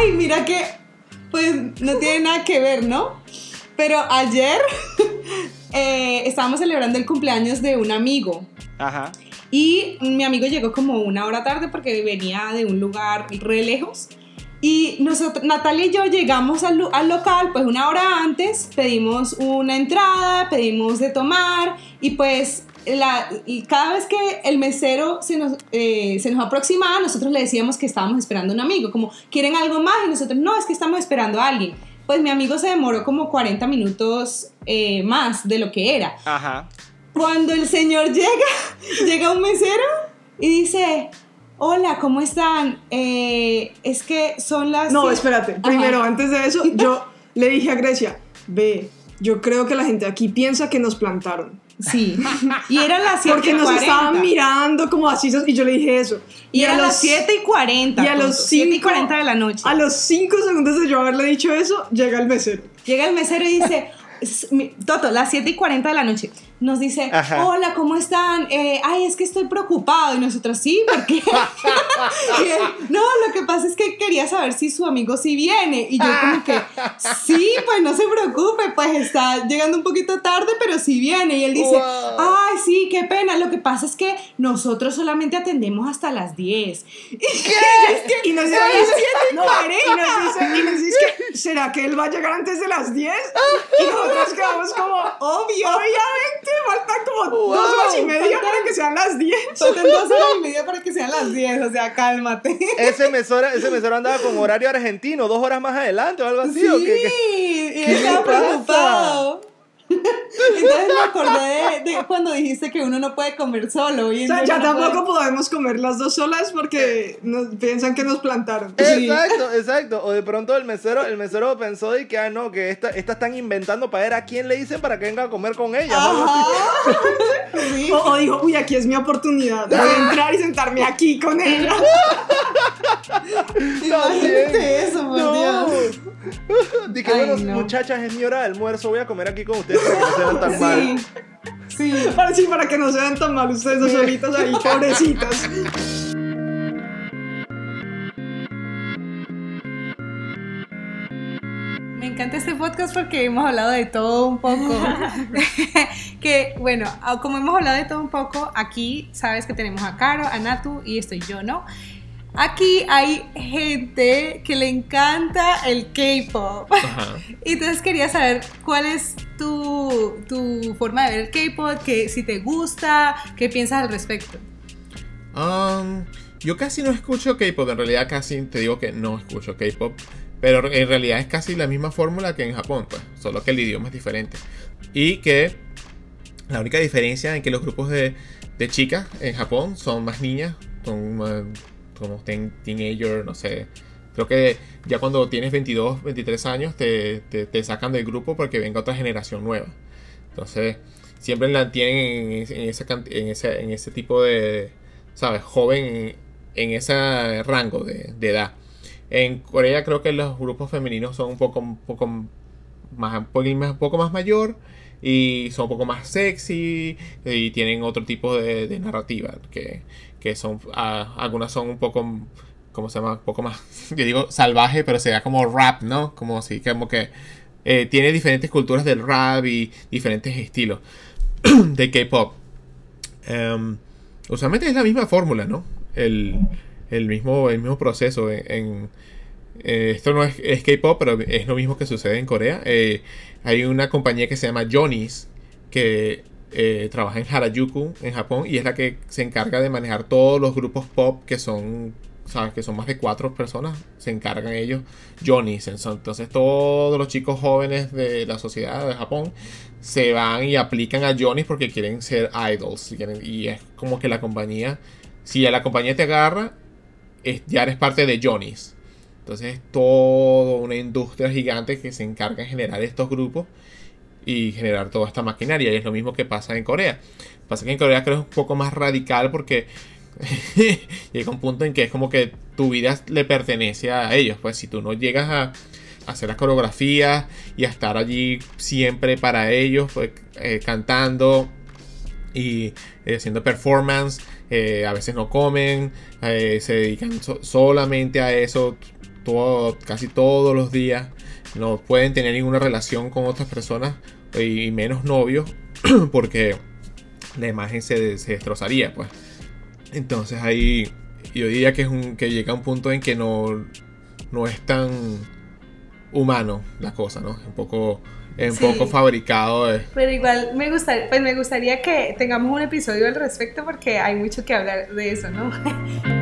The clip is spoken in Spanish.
Ay, mira que, pues no tiene nada que ver, ¿no? Pero ayer eh, estábamos celebrando el cumpleaños de un amigo. Ajá. Y mi amigo llegó como una hora tarde porque venía de un lugar re lejos. Y nosotros, Natalia y yo llegamos al, al, local pues una hora antes, pedimos una entrada, pedimos de tomar y pues la, y cada vez que el mesero se nos, eh, se nos aproximaba, nosotros le decíamos que estábamos esperando a un amigo, como, ¿quieren algo más? Y nosotros, no, es que estamos esperando a alguien. Pues mi amigo se demoró como 40 minutos eh, más de lo que era. Ajá. Cuando el señor llega, llega un mesero y dice, hola, ¿cómo están? Eh, es que son las... No, espérate. Primero, antes de eso, yo le dije a Grecia, ve, yo creo que la gente aquí piensa que nos plantaron. Sí. Y eran las 7 Porque nos estaban mirando como así, y yo le dije eso. Y, y a, las 7 y 40. Y a los 7 y 40 de la noche. A los 5 segundos de yo haberle dicho eso, llega el mesero. Llega el mesero y dice, Toto, las 7 y 40 de la noche nos dice, Ajá. hola, ¿cómo están? Eh, ay, es que estoy preocupado. Y nosotros, sí, porque él, no, lo que pasa es que quería saber si su amigo sí viene. Y yo como que, sí, pues no se preocupe, pues está llegando un poquito tarde, pero sí viene. Y él dice, wow. ay, sí, qué pena. Lo que pasa es que nosotros solamente atendemos hasta las 10. ¿Qué? y, y nos dice, no, y nos dice, y nos dice que, ¿será que él va a llegar antes de las 10? Y nosotros quedamos como, obvio, obviamente faltan como wow. dos horas y media para que sean las 10. Faltan dos horas y media para que sean las 10, o sea, cálmate. Ese mesero, ese mesero andaba con horario argentino, dos horas más adelante o algo así. Sí, ¿o qué, qué, y él estaba preocupado. Entonces me acordé de, de, cuando dijiste que uno no puede comer solo. Y o sea, ya no tampoco puede... podemos comer las dos solas porque nos, piensan que nos plantaron. Exacto, sí. exacto. O de pronto el mesero, el mesero pensó y que, ah, no, que estas esta están inventando para ver a quién le dicen para que venga a comer con ella. sí. o, o, dijo, uy, aquí es mi oportunidad. A entrar y sentarme aquí con ella. Imagínate eso, por no. Dios. Dije, bueno, no. muchachas, es mi hora de almuerzo, voy a comer aquí con ustedes para que no se vean tan sí. mal. Sí. Para, sí, para que no se vean tan mal ustedes dos solitas ahí, pobrecitas. Me encanta este podcast porque hemos hablado de todo un poco. que bueno, como hemos hablado de todo un poco, aquí sabes que tenemos a Caro, a Natu y estoy yo, ¿no? Aquí hay gente que le encanta el K-pop. Entonces quería saber cuál es tu, tu forma de ver el K-pop, que si te gusta, qué piensas al respecto. Um, yo casi no escucho K-pop, en realidad casi te digo que no escucho K-pop, pero en realidad es casi la misma fórmula que en Japón, pues, solo que el idioma es diferente. Y que la única diferencia en que los grupos de, de chicas en Japón son más niñas, son más como ten, teenager, no sé. Creo que ya cuando tienes 22, 23 años te, te, sacan del grupo porque venga otra generación nueva. Entonces, siempre la tienen en, en, en, ese, en ese tipo de, ¿sabes? Joven en, en ese rango de, de, edad. En Corea creo que los grupos femeninos son un poco, un poco, más, un poco más mayor y son un poco más sexy y tienen otro tipo de, narrativa que, que son uh, algunas son un poco ¿cómo se llama? un poco más yo digo salvaje pero sería como rap ¿no? como así como que eh, tiene diferentes culturas del rap y diferentes estilos de K-pop um, usualmente es la misma fórmula ¿no? el, el, mismo, el mismo proceso en, en eh, esto no es, es K-pop pero es lo mismo que sucede en Corea eh, hay una compañía que se llama Johnny's que eh, trabaja en Harajuku, en Japón, y es la que se encarga de manejar todos los grupos pop que son, ¿sabes? Que son más de cuatro personas, se encargan ellos, Johnny's. Entonces todos los chicos jóvenes de la sociedad de Japón se van y aplican a Johnny's porque quieren ser idols. Y es como que la compañía, si a la compañía te agarra, es, ya eres parte de Johnny's. Entonces es toda una industria gigante que se encarga de generar estos grupos y generar toda esta maquinaria. Y es lo mismo que pasa en Corea. Pasa que en Corea creo que es un poco más radical porque llega un punto en que es como que tu vida le pertenece a ellos. Pues si tú no llegas a hacer las coreografías y a estar allí siempre para ellos, pues, eh, cantando y eh, haciendo performance, eh, a veces no comen, se dedican so solamente a eso todo, casi todos los días, no pueden tener ninguna relación con otras personas y menos novios porque la imagen se, se destrozaría, pues. Entonces ahí yo diría que, es un, que llega un punto en que no, no es tan humano la cosa, ¿no? Un poco, un Sí. poco fabricado. eh. Pero igual me gustaría, pues me gustaría que tengamos un episodio al respecto porque hay mucho que hablar de eso, ¿no?